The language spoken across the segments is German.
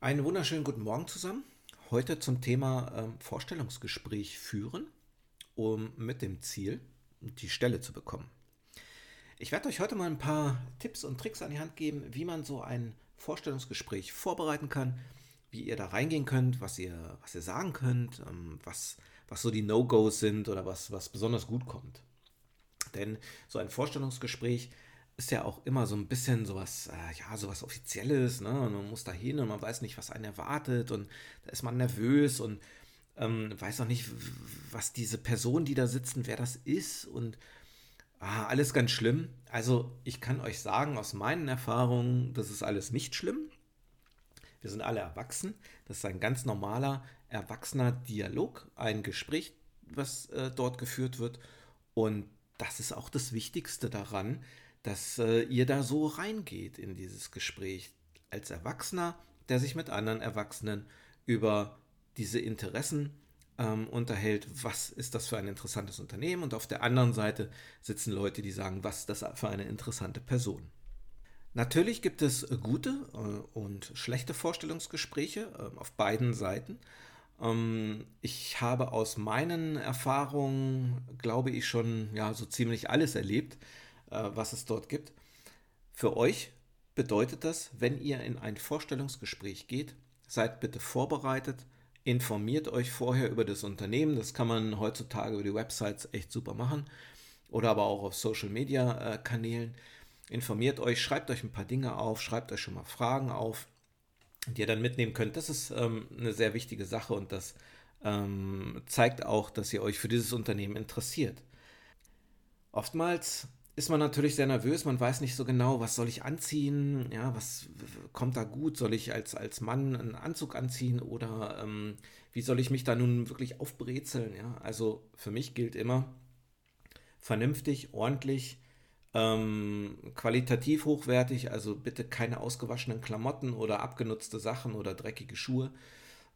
Einen wunderschönen guten Morgen zusammen. Heute zum Thema ähm, Vorstellungsgespräch führen, um mit dem Ziel, die Stelle zu bekommen. Ich werde euch heute mal ein paar Tipps und Tricks an die Hand geben, wie man so ein Vorstellungsgespräch vorbereiten kann, wie ihr da reingehen könnt, was ihr, was ihr sagen könnt, ähm, was, was so die No-Gos sind oder was, was besonders gut kommt. Denn so ein Vorstellungsgespräch ist ja auch immer so ein bisschen sowas, äh, ja, sowas Offizielles, ne? Und man muss da hin und man weiß nicht, was einen erwartet und da ist man nervös und ähm, weiß auch nicht, was diese Person, die da sitzen, wer das ist und ah, alles ganz schlimm. Also ich kann euch sagen, aus meinen Erfahrungen, das ist alles nicht schlimm. Wir sind alle erwachsen. Das ist ein ganz normaler, erwachsener Dialog, ein Gespräch, was äh, dort geführt wird. Und das ist auch das Wichtigste daran, dass äh, ihr da so reingeht in dieses Gespräch als Erwachsener, der sich mit anderen Erwachsenen über diese Interessen ähm, unterhält. Was ist das für ein interessantes Unternehmen? Und auf der anderen Seite sitzen Leute, die sagen, was ist das für eine interessante Person? Natürlich gibt es gute äh, und schlechte Vorstellungsgespräche äh, auf beiden Seiten. Ähm, ich habe aus meinen Erfahrungen, glaube ich, schon ja, so ziemlich alles erlebt was es dort gibt. Für euch bedeutet das, wenn ihr in ein Vorstellungsgespräch geht, seid bitte vorbereitet, informiert euch vorher über das Unternehmen. Das kann man heutzutage über die Websites echt super machen oder aber auch auf Social Media äh, Kanälen. Informiert euch, schreibt euch ein paar Dinge auf, schreibt euch schon mal Fragen auf, die ihr dann mitnehmen könnt. Das ist ähm, eine sehr wichtige Sache und das ähm, zeigt auch, dass ihr euch für dieses Unternehmen interessiert. Oftmals ist man natürlich sehr nervös, man weiß nicht so genau, was soll ich anziehen, ja, was kommt da gut, soll ich als, als Mann einen Anzug anziehen oder ähm, wie soll ich mich da nun wirklich aufbrezeln, ja, also für mich gilt immer vernünftig, ordentlich, ähm, qualitativ hochwertig, also bitte keine ausgewaschenen Klamotten oder abgenutzte Sachen oder dreckige Schuhe,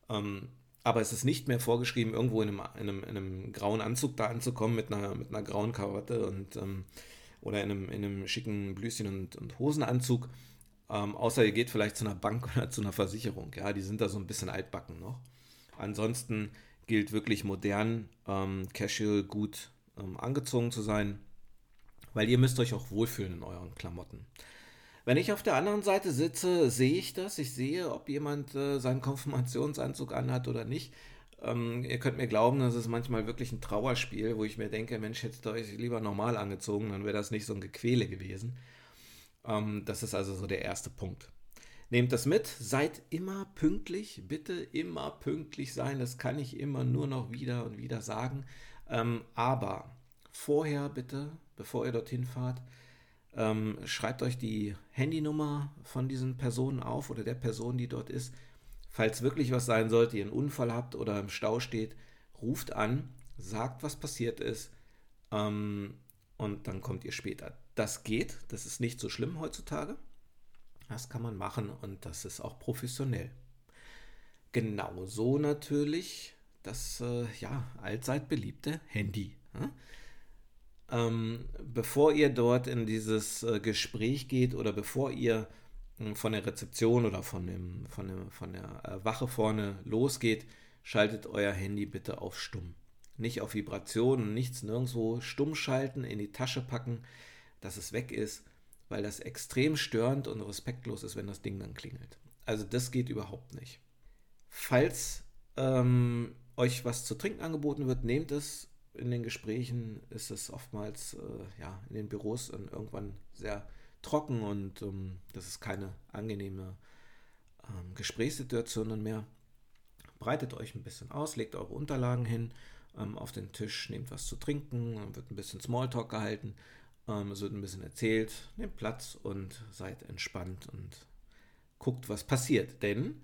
ähm, aber es ist nicht mehr vorgeschrieben, irgendwo in einem, in einem, in einem grauen Anzug da anzukommen mit einer, mit einer grauen Karotte und ähm, oder in einem, in einem schicken Blüschen und, und Hosenanzug. Ähm, außer ihr geht vielleicht zu einer Bank oder zu einer Versicherung. Ja, die sind da so ein bisschen altbacken noch. Ansonsten gilt wirklich modern, ähm, casual, gut ähm, angezogen zu sein, weil ihr müsst euch auch wohlfühlen in euren Klamotten. Wenn ich auf der anderen Seite sitze, sehe ich das. Ich sehe, ob jemand äh, seinen Konfirmationsanzug anhat oder nicht. Ähm, ihr könnt mir glauben, das ist manchmal wirklich ein Trauerspiel, wo ich mir denke, Mensch, hättet ihr euch lieber normal angezogen, dann wäre das nicht so ein Gequäle gewesen. Ähm, das ist also so der erste Punkt. Nehmt das mit, seid immer pünktlich, bitte immer pünktlich sein, das kann ich immer nur noch wieder und wieder sagen. Ähm, aber vorher bitte, bevor ihr dorthin fahrt, ähm, schreibt euch die Handynummer von diesen Personen auf oder der Person, die dort ist Falls wirklich was sein sollte, ihr einen Unfall habt oder im Stau steht, ruft an, sagt, was passiert ist ähm, und dann kommt ihr später. Das geht, das ist nicht so schlimm heutzutage. Das kann man machen und das ist auch professionell. Genauso natürlich das äh, ja, allzeit beliebte Handy. Ja? Ähm, bevor ihr dort in dieses äh, Gespräch geht oder bevor ihr von der Rezeption oder von, dem, von, dem, von der äh, Wache vorne losgeht, schaltet euer Handy bitte auf stumm. Nicht auf Vibration nichts, nirgendwo stumm schalten, in die Tasche packen, dass es weg ist, weil das extrem störend und respektlos ist, wenn das Ding dann klingelt. Also das geht überhaupt nicht. Falls ähm, euch was zu trinken angeboten wird, nehmt es. In den Gesprächen ist es oftmals äh, ja, in den Büros irgendwann sehr trocken und ähm, das ist keine angenehme ähm, Gesprächssituation mehr. Breitet euch ein bisschen aus, legt eure Unterlagen hin ähm, auf den Tisch, nehmt was zu trinken, wird ein bisschen Smalltalk gehalten, ähm, es wird ein bisschen erzählt, nehmt Platz und seid entspannt und guckt, was passiert. Denn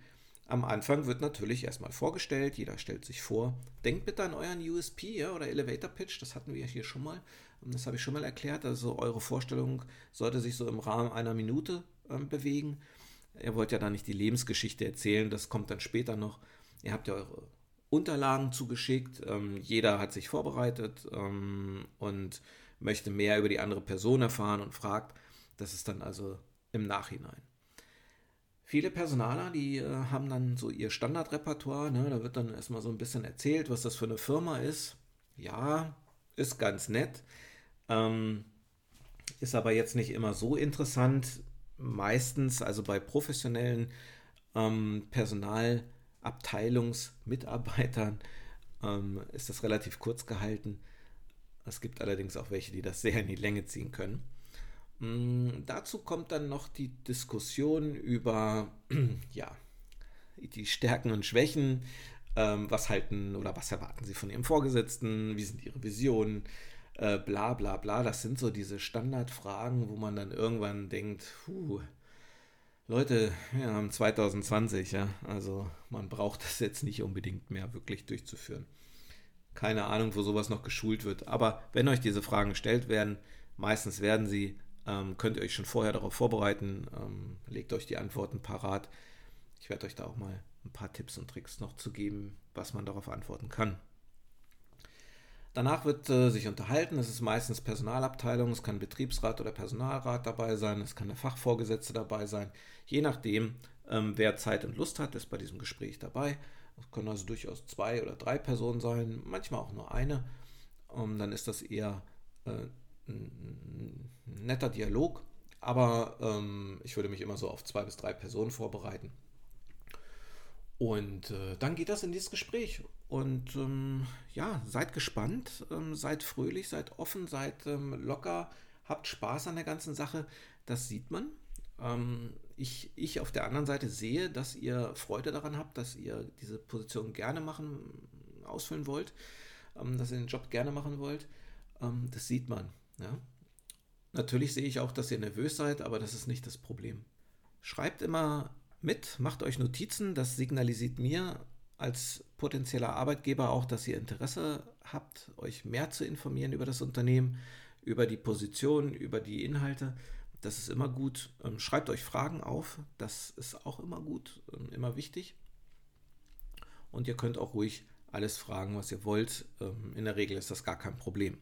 am Anfang wird natürlich erstmal vorgestellt, jeder stellt sich vor. Denkt bitte an euren USP ja, oder Elevator Pitch, das hatten wir hier schon mal. Das habe ich schon mal erklärt. Also eure Vorstellung sollte sich so im Rahmen einer Minute ähm, bewegen. Ihr wollt ja da nicht die Lebensgeschichte erzählen, das kommt dann später noch. Ihr habt ja eure Unterlagen zugeschickt, ähm, jeder hat sich vorbereitet ähm, und möchte mehr über die andere Person erfahren und fragt. Das ist dann also im Nachhinein. Viele Personaler, die äh, haben dann so ihr Standardrepertoire, ne? da wird dann erstmal so ein bisschen erzählt, was das für eine Firma ist. Ja, ist ganz nett, ähm, ist aber jetzt nicht immer so interessant. Meistens, also bei professionellen ähm, Personalabteilungsmitarbeitern, ähm, ist das relativ kurz gehalten. Es gibt allerdings auch welche, die das sehr in die Länge ziehen können. Mm, dazu kommt dann noch die Diskussion über ja, die Stärken und Schwächen. Ähm, was halten oder was erwarten Sie von Ihrem Vorgesetzten? Wie sind Ihre Visionen? Äh, bla bla bla. Das sind so diese Standardfragen, wo man dann irgendwann denkt, puh, Leute, wir haben 2020, ja. Also man braucht das jetzt nicht unbedingt mehr wirklich durchzuführen. Keine Ahnung, wo sowas noch geschult wird. Aber wenn euch diese Fragen gestellt werden, meistens werden sie, ähm, könnt ihr euch schon vorher darauf vorbereiten. Ähm, legt euch die Antworten parat. Ich werde euch da auch mal ein paar Tipps und Tricks noch zu geben, was man darauf antworten kann. Danach wird äh, sich unterhalten. Es ist meistens Personalabteilung, es kann Betriebsrat oder Personalrat dabei sein, es kann der Fachvorgesetzte dabei sein. Je nachdem, ähm, wer Zeit und Lust hat, ist bei diesem Gespräch dabei. Es können also durchaus zwei oder drei Personen sein, manchmal auch nur eine. Ähm, dann ist das eher äh, ein netter Dialog, aber ähm, ich würde mich immer so auf zwei bis drei Personen vorbereiten. Und äh, dann geht das in dieses Gespräch. Und ähm, ja, seid gespannt, ähm, seid fröhlich, seid offen, seid ähm, locker, habt Spaß an der ganzen Sache. Das sieht man. Ähm, ich, ich auf der anderen Seite sehe, dass ihr Freude daran habt, dass ihr diese Position gerne machen, ausfüllen wollt, ähm, dass ihr den Job gerne machen wollt. Das sieht man. Ja? Natürlich sehe ich auch, dass ihr nervös seid, aber das ist nicht das Problem. Schreibt immer mit, macht euch Notizen, das signalisiert mir als potenzieller Arbeitgeber auch, dass ihr Interesse habt, euch mehr zu informieren über das Unternehmen, über die Position, über die Inhalte. Das ist immer gut. Ähm, schreibt euch Fragen auf, das ist auch immer gut, ähm, immer wichtig. Und ihr könnt auch ruhig alles fragen, was ihr wollt. Ähm, in der Regel ist das gar kein Problem.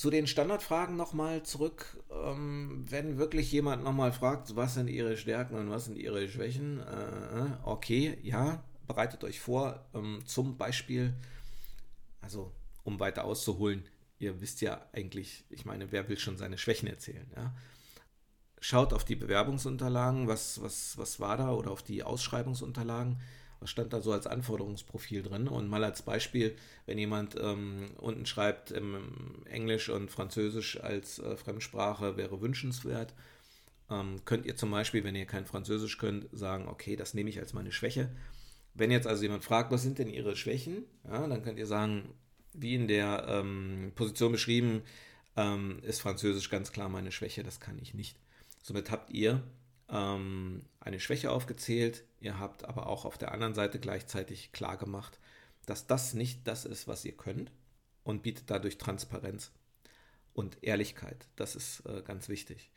Zu den Standardfragen nochmal zurück. wenn wirklich jemand nochmal fragt, was sind Ihre Stärken und was sind Ihre Schwächen, äh, okay, ja, bereitet euch vor, ähm, zum Beispiel, also um weiter auszuholen, ihr wisst ja eigentlich, ich meine, wer will schon seine Schwächen erzählen, ja? Schaut auf die Bewerbungsunterlagen, was, was, was war da, oder auf die Ausschreibungsunterlagen, was stand da so als Anforderungsprofil drin. Und mal als Beispiel, wenn jemand ähm, unten schreibt, ähm, Englisch und Französisch als äh, Fremdsprache wäre wünschenswert, ähm, könnt ihr zum Beispiel, wenn ihr kein Französisch könnt, sagen, okay, das nehme ich als meine Schwäche wenn jetzt also jemand fragt, was sind denn Ihre Schwächen, ja, dann könnt ihr sagen, wie in der ähm, Position beschrieben, ähm, ist Französisch ganz klar meine Schwäche, das kann ich nicht. Somit habt ihr ähm, eine Schwäche aufgezählt, ihr habt aber auch auf der anderen Seite gleichzeitig klar gemacht, dass das nicht das ist, was ihr könnt und bietet dadurch Transparenz und Ehrlichkeit. Das ist äh, ganz wichtig.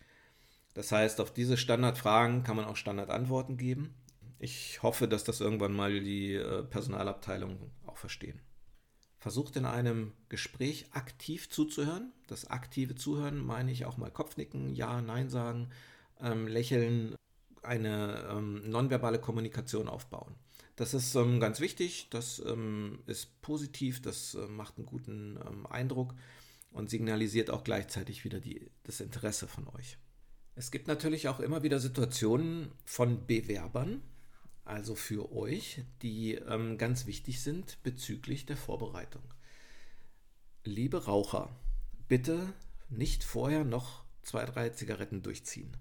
Das heißt, auf diese Standardfragen kann man auch Standardantworten geben. Ich hoffe, dass das irgendwann mal die äh, Personalabteilung auch verstehen. Versucht in einem Gespräch aktiv zuzuhören. Das aktive Zuhören meine ich auch mal Kopfnicken, Ja, Nein sagen, ähm, lächeln, eine ähm, nonverbale Kommunikation aufbauen. Das ist ähm, ganz wichtig, das ähm, ist positiv, das äh, macht einen guten ähm, Eindruck und signalisiert auch gleichzeitig wieder die, das Interesse von euch. Es gibt natürlich auch immer wieder Situationen von Bewerbern, also für euch, die ähm, ganz wichtig sind bezüglich der Vorbereitung. Liebe Raucher, bitte nicht vorher noch zwei, drei Zigaretten durchziehen.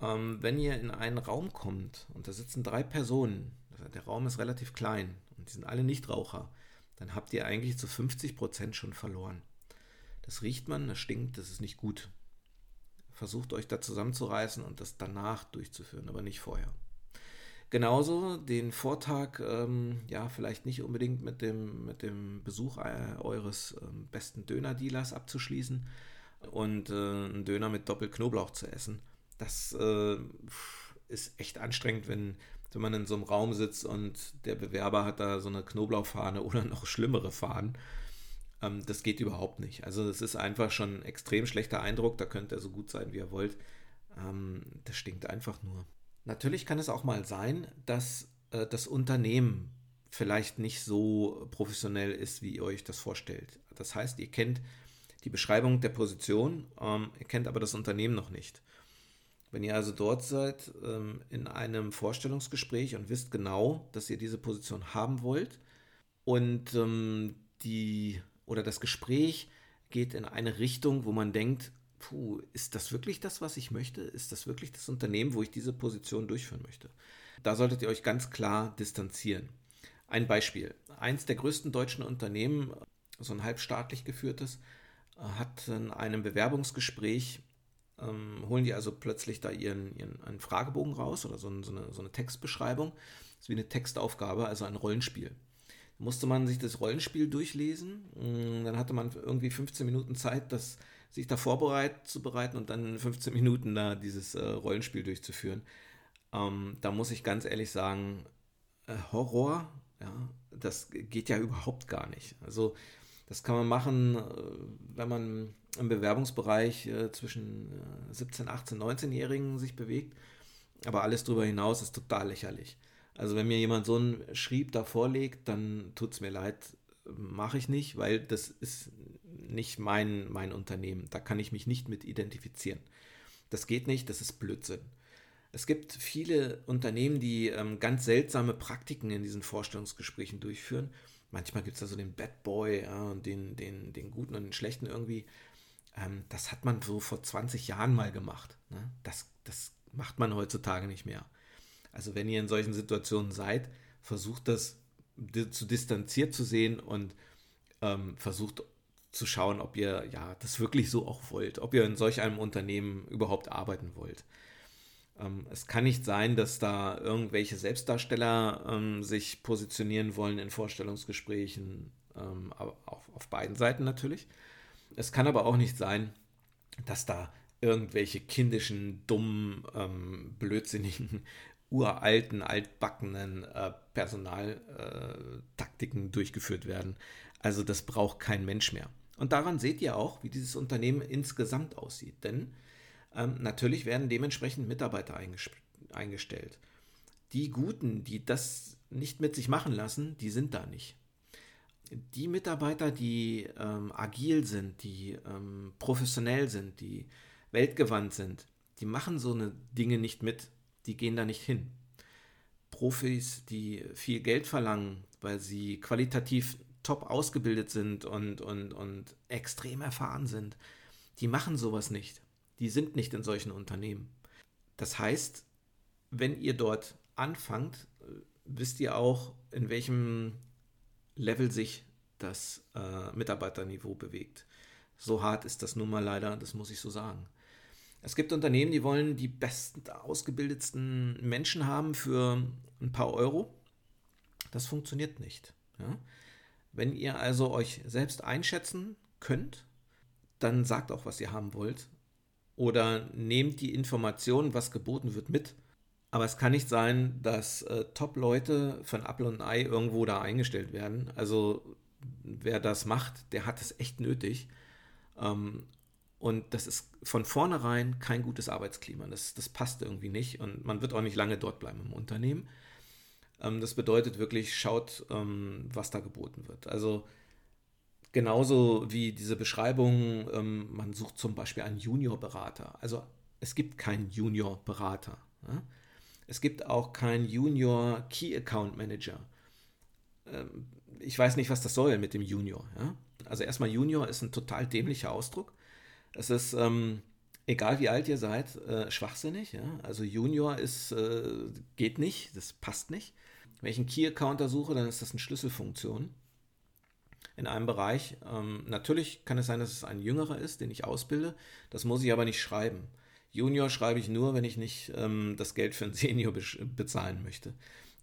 Ähm, wenn ihr in einen Raum kommt und da sitzen drei Personen, der Raum ist relativ klein und die sind alle Nichtraucher, dann habt ihr eigentlich zu 50 Prozent schon verloren. Das riecht man, das stinkt, das ist nicht gut. Versucht euch da zusammenzureißen und das danach durchzuführen, aber nicht vorher. Genauso den Vortag, ähm, ja, vielleicht nicht unbedingt mit dem, mit dem Besuch äh, eures ähm, besten Döner-Dealers abzuschließen und äh, einen Döner mit Doppelknoblauch zu essen. Das äh, ist echt anstrengend, wenn, wenn man in so einem Raum sitzt und der Bewerber hat da so eine Knoblauchfahne oder noch schlimmere Fahnen. Ähm, das geht überhaupt nicht. Also das ist einfach schon ein extrem schlechter Eindruck. Da könnt ihr so gut sein, wie ihr wollt. Ähm, das stinkt einfach nur. Natürlich kann es auch mal sein, dass äh, das Unternehmen vielleicht nicht so professionell ist, wie ihr euch das vorstellt. Das heißt, ihr kennt die Beschreibung der Position, ähm, ihr kennt aber das Unternehmen noch nicht. Wenn ihr also dort seid ähm, in einem Vorstellungsgespräch und wisst genau, dass ihr diese Position haben wollt und ähm, die oder das Gespräch geht in eine Richtung, wo man denkt, puh, ist das wirklich das, was ich möchte? Ist das wirklich das Unternehmen, wo ich diese Position durchführen möchte? Da solltet ihr euch ganz klar distanzieren. Ein Beispiel. Eins der größten deutschen Unternehmen, so ein halbstaatlich geführtes, hat in einem Bewerbungsgespräch, ähm, holen die also plötzlich da ihren, ihren einen Fragebogen raus oder so, ein, so, eine, so eine Textbeschreibung. Das ist wie eine Textaufgabe, also ein Rollenspiel. Da musste man sich das Rollenspiel durchlesen. Mm, dann hatte man irgendwie 15 Minuten Zeit, das sich da vorzubereiten und dann 15 Minuten da dieses äh, Rollenspiel durchzuführen. Ähm, da muss ich ganz ehrlich sagen, äh, Horror, ja, das geht ja überhaupt gar nicht. Also das kann man machen, äh, wenn man im Bewerbungsbereich äh, zwischen 17, 18, 19-Jährigen sich bewegt. Aber alles darüber hinaus ist total lächerlich. Also wenn mir jemand so ein Schrieb da vorlegt, dann tut es mir leid, mache ich nicht, weil das ist nicht mein, mein Unternehmen. Da kann ich mich nicht mit identifizieren. Das geht nicht, das ist Blödsinn. Es gibt viele Unternehmen, die ähm, ganz seltsame Praktiken in diesen Vorstellungsgesprächen durchführen. Manchmal gibt es da so den Bad Boy ja, und den, den, den Guten und den Schlechten irgendwie. Ähm, das hat man so vor 20 Jahren mal gemacht. Ne? Das, das macht man heutzutage nicht mehr. Also wenn ihr in solchen Situationen seid, versucht das zu distanziert zu sehen und ähm, versucht zu schauen, ob ihr ja das wirklich so auch wollt, ob ihr in solch einem Unternehmen überhaupt arbeiten wollt. Ähm, es kann nicht sein, dass da irgendwelche Selbstdarsteller ähm, sich positionieren wollen in Vorstellungsgesprächen, ähm, auf, auf beiden Seiten natürlich. Es kann aber auch nicht sein, dass da irgendwelche kindischen, dummen, ähm, blödsinnigen, uralten, altbackenen äh, Personaltaktiken äh, durchgeführt werden. Also das braucht kein Mensch mehr. Und daran seht ihr auch, wie dieses Unternehmen insgesamt aussieht. Denn ähm, natürlich werden dementsprechend Mitarbeiter eingestellt. Die Guten, die das nicht mit sich machen lassen, die sind da nicht. Die Mitarbeiter, die ähm, agil sind, die ähm, professionell sind, die weltgewandt sind, die machen so eine Dinge nicht mit, die gehen da nicht hin. Profis, die viel Geld verlangen, weil sie qualitativ top ausgebildet sind und, und, und extrem erfahren sind, die machen sowas nicht. Die sind nicht in solchen Unternehmen. Das heißt, wenn ihr dort anfangt, wisst ihr auch, in welchem Level sich das äh, Mitarbeiterniveau bewegt. So hart ist das nun mal leider, das muss ich so sagen. Es gibt Unternehmen, die wollen die besten, ausgebildetsten Menschen haben für ein paar Euro. Das funktioniert nicht. Ja? Wenn ihr also euch selbst einschätzen könnt, dann sagt auch, was ihr haben wollt. Oder nehmt die Information, was geboten wird, mit. Aber es kann nicht sein, dass äh, Top-Leute von Apple und Ei irgendwo da eingestellt werden. Also wer das macht, der hat es echt nötig. Ähm, und das ist von vornherein kein gutes Arbeitsklima. Das, das passt irgendwie nicht. Und man wird auch nicht lange dort bleiben im Unternehmen. Ähm, das bedeutet wirklich, schaut, ähm, was da geboten wird. Also genauso wie diese Beschreibung, ähm, man sucht zum Beispiel einen Juniorberater. Also es gibt keinen Juniorberater. Ja? Es gibt auch keinen Junior Key Account Manager. Ähm, ich weiß nicht, was das soll mit dem Junior. Ja? Also erstmal Junior ist ein total dämlicher Ausdruck. Es ist, ähm, egal wie alt ihr seid, äh, schwachsinnig. Ja? Also Junior ist, äh, geht nicht, das passt nicht. Wenn ich einen Key-Accounter suche, dann ist das eine Schlüsselfunktion in einem Bereich. Ähm, natürlich kann es sein, dass es ein Jüngerer ist, den ich ausbilde. Das muss ich aber nicht schreiben. Junior schreibe ich nur, wenn ich nicht ähm, das Geld für einen Senior be bezahlen möchte.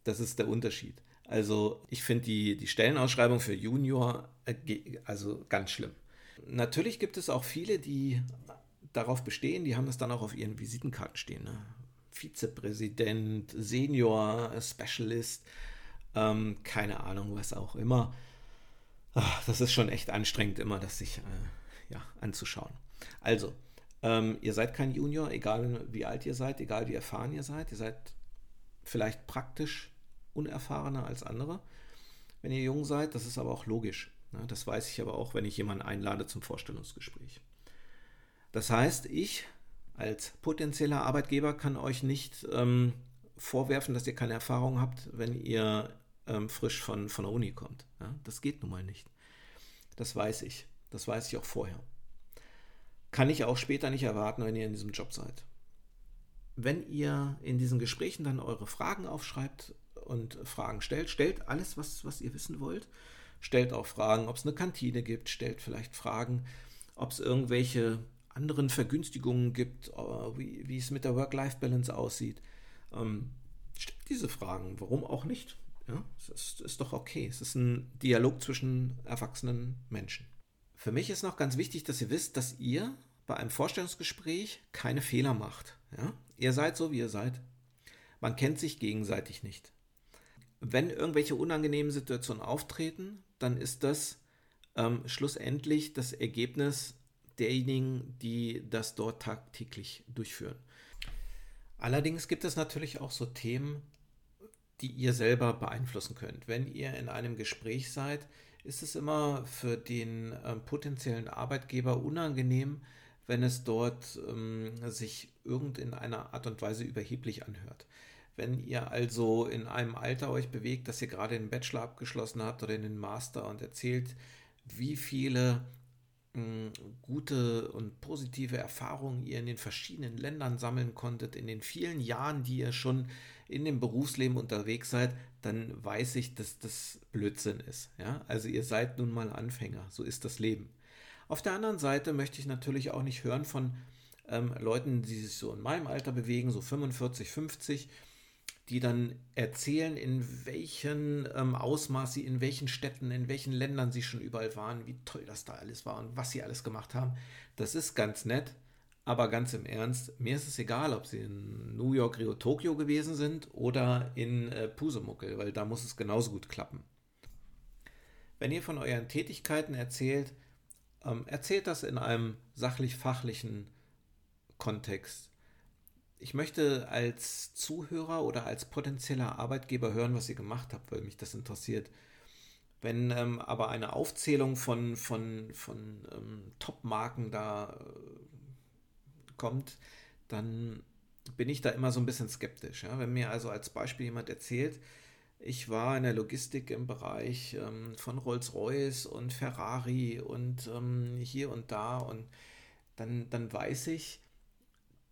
Das ist der Unterschied. Also ich finde die, die Stellenausschreibung für Junior äh, also ganz schlimm. Natürlich gibt es auch viele, die darauf bestehen, die haben das dann auch auf ihren Visitenkarten stehen. Ne? Vizepräsident, Senior, Specialist, ähm, keine Ahnung, was auch immer. Ach, das ist schon echt anstrengend, immer das sich äh, ja, anzuschauen. Also, Ähm, ihr seid kein Junior, egal wie alt ihr seid, egal wie erfahren ihr seid. Ihr seid vielleicht praktisch unerfahrener als andere, wenn ihr jung seid. Das ist aber auch logisch. Ne? Das weiß ich aber auch, wenn ich jemanden einlade zum Vorstellungsgespräch. Das heißt, ich als potenzieller Arbeitgeber kann euch nicht ähm, vorwerfen, dass ihr keine Erfahrung habt, wenn ihr ähm, frisch von, von der Uni kommt. Ja? Das geht nun mal nicht. Das weiß ich. Das weiß ich auch vorher. Kann ich auch später nicht erwarten, wenn ihr in diesem Job seid. Wenn ihr in diesen Gesprächen dann eure Fragen aufschreibt und Fragen stellt, stellt alles, was, was ihr wissen wollt. Stellt auch Fragen, ob es eine Kantine gibt, stellt vielleicht Fragen, ob es irgendwelche anderen Vergünstigungen gibt, äh, wie, es mit der Work-Life-Balance aussieht. Ähm, stellt diese Fragen, warum auch nicht? Ja, es ist, ist doch okay. Es ist ein Dialog zwischen erwachsenen Menschen. Für mich ist noch ganz wichtig, dass ihr wisst, dass ihr bei einem Vorstellungsgespräch keine Fehler macht. Ja? Ihr seid so, wie ihr seid. Man kennt sich gegenseitig nicht. Wenn irgendwelche unangenehmen Situationen auftreten, dann ist das ähm, schlussendlich das Ergebnis derjenigen, die das dort tagtäglich durchführen. Allerdings gibt es natürlich auch so Themen, die ihr selber beeinflussen könnt. Wenn ihr in einem Gespräch seid, ist es immer für den äh, potenziellen Arbeitgeber unangenehm, wenn es dort ähm, sich irgend in einer Art und Weise überheblich anhört. Wenn ihr also in einem Alter euch bewegt, dass ihr gerade den Bachelor abgeschlossen habt oder den Master und erzählt, wie viele gute und positive Erfahrungen ihr in den verschiedenen Ländern sammeln konntet, in den vielen Jahren, die ihr schon in dem Berufsleben unterwegs seid, dann weiß ich, dass das Blödsinn ist. Ja? Also ihr seid nun mal Anfänger, so ist das Leben. Auf der anderen Seite möchte ich natürlich auch nicht hören von ähm, Leuten, die sich so in meinem Alter bewegen, so 45, 50, die dann erzählen, in welchem ähm, Ausmaß sie, in welchen Städten, in welchen Ländern sie schon überall waren, wie toll das da alles war und was sie alles gemacht haben. Das ist ganz nett, aber ganz im Ernst, mir ist es egal, ob sie in New York, Rio, Tokio gewesen sind oder in äh, Pusemuckel, weil da muss es genauso gut klappen. Wenn ihr von euren Tätigkeiten erzählt, ähm, erzählt das in einem sachlich-fachlichen Kontext ich möchte als Zuhörer oder als potenzieller Arbeitgeber hören, was ihr gemacht habt, weil mich das interessiert. Wenn ähm, aber eine Aufzählung von, von, von ähm, Top-Marken da äh, kommt, dann bin ich da immer so ein bisschen skeptisch. Ja? Wenn mir also als Beispiel jemand erzählt, ich war in der Logistik im Bereich ähm, von Rolls-Royce und Ferrari und ähm, hier und da und dann, dann weiß ich,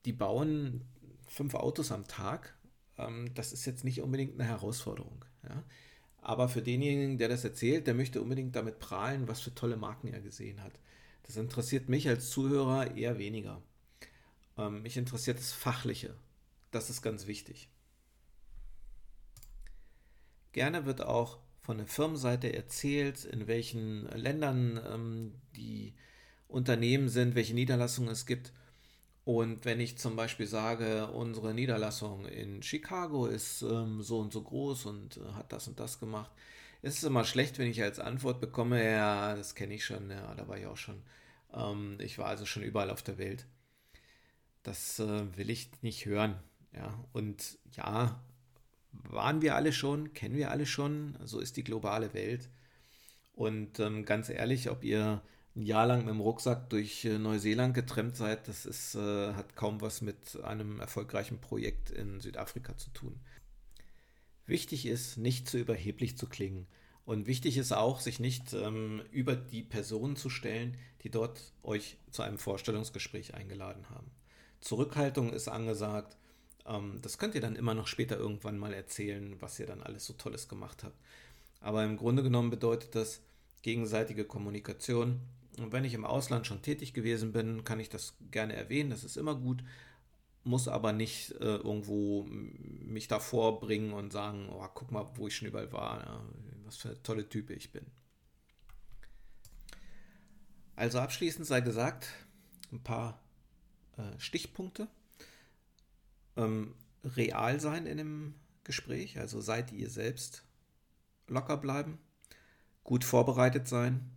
die bauen fünf Autos am Tag, ähm, das ist jetzt nicht unbedingt eine Herausforderung. Ja? Aber für denjenigen, der das erzählt, der möchte unbedingt damit prahlen, was für tolle Marken er gesehen hat. Das interessiert mich als Zuhörer eher weniger. Ähm, mich interessiert das Fachliche. Das ist ganz wichtig. Gerne wird auch von der Firmenseite erzählt, in welchen Ländern ähm, die Unternehmen sind, welche Niederlassungen es gibt. Und wenn ich zum Beispiel sage, unsere Niederlassung in Chicago ist ähm, so und so groß und äh, hat das und das gemacht, ist es immer schlecht, wenn ich als Antwort bekomme, ja, das kenne ich schon, ja, da war ich auch schon. Ähm, ich war also schon überall auf der Welt. Das äh, will ich nicht hören. Ja, und ja, waren wir alle schon, kennen wir alle schon, so ist die globale Welt. Und ähm, ganz ehrlich, ob ihr ein Jahr lang mit dem Rucksack durch äh, Neuseeland getrennt seid, das ist, äh, hat kaum was mit einem erfolgreichen Projekt in Südafrika zu tun. Wichtig ist, nicht zu überheblich zu klingen. Und wichtig ist auch, sich nicht ähm, über die Personen zu stellen, die dort euch zu einem Vorstellungsgespräch eingeladen haben. Zurückhaltung ist angesagt. Ähm, das könnt ihr dann immer noch später irgendwann mal erzählen, was ihr dann alles so Tolles gemacht habt. Aber im Grunde genommen bedeutet das gegenseitige Kommunikation und wenn ich im Ausland schon tätig gewesen bin, kann ich das gerne erwähnen, das ist immer gut, muss aber nicht äh, irgendwo mich davor bringen und sagen, oh, guck mal, wo ich schon überall war, ja, was für tolle Type ich bin. Also abschließend sei gesagt, ein paar äh, Stichpunkte. Ähm, real sein in dem Gespräch, also seid ihr selbst locker bleiben, gut vorbereitet sein,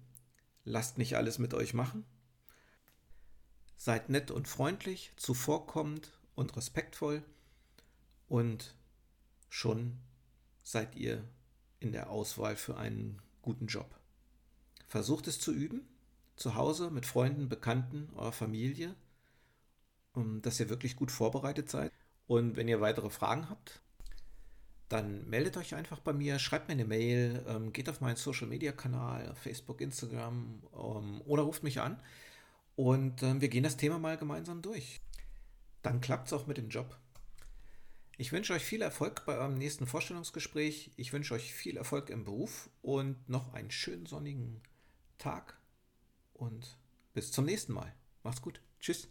lasst nicht alles mit euch machen. Seid nett und freundlich, zuvorkommend und respektvoll und schon seid ihr in der Auswahl für einen guten Job. Versucht es zu üben, zu Hause mit Freunden, Bekannten, eurer Familie, dass ihr wirklich gut vorbereitet seid. Und wenn ihr weitere Fragen habt, dann meldet euch einfach bei mir, schreibt mir eine Mail, ähm, geht auf meinen Social Media Kanal, Facebook, Instagram ähm, oder ruft mich an und ähm, wir gehen das Thema mal gemeinsam durch. Dann klappt es auch mit dem Job. Ich wünsche euch viel Erfolg bei eurem nächsten Vorstellungsgespräch. Ich wünsche euch viel Erfolg im Beruf und noch einen schönen sonnigen Tag und bis zum nächsten Mal. Macht's gut. Tschüss.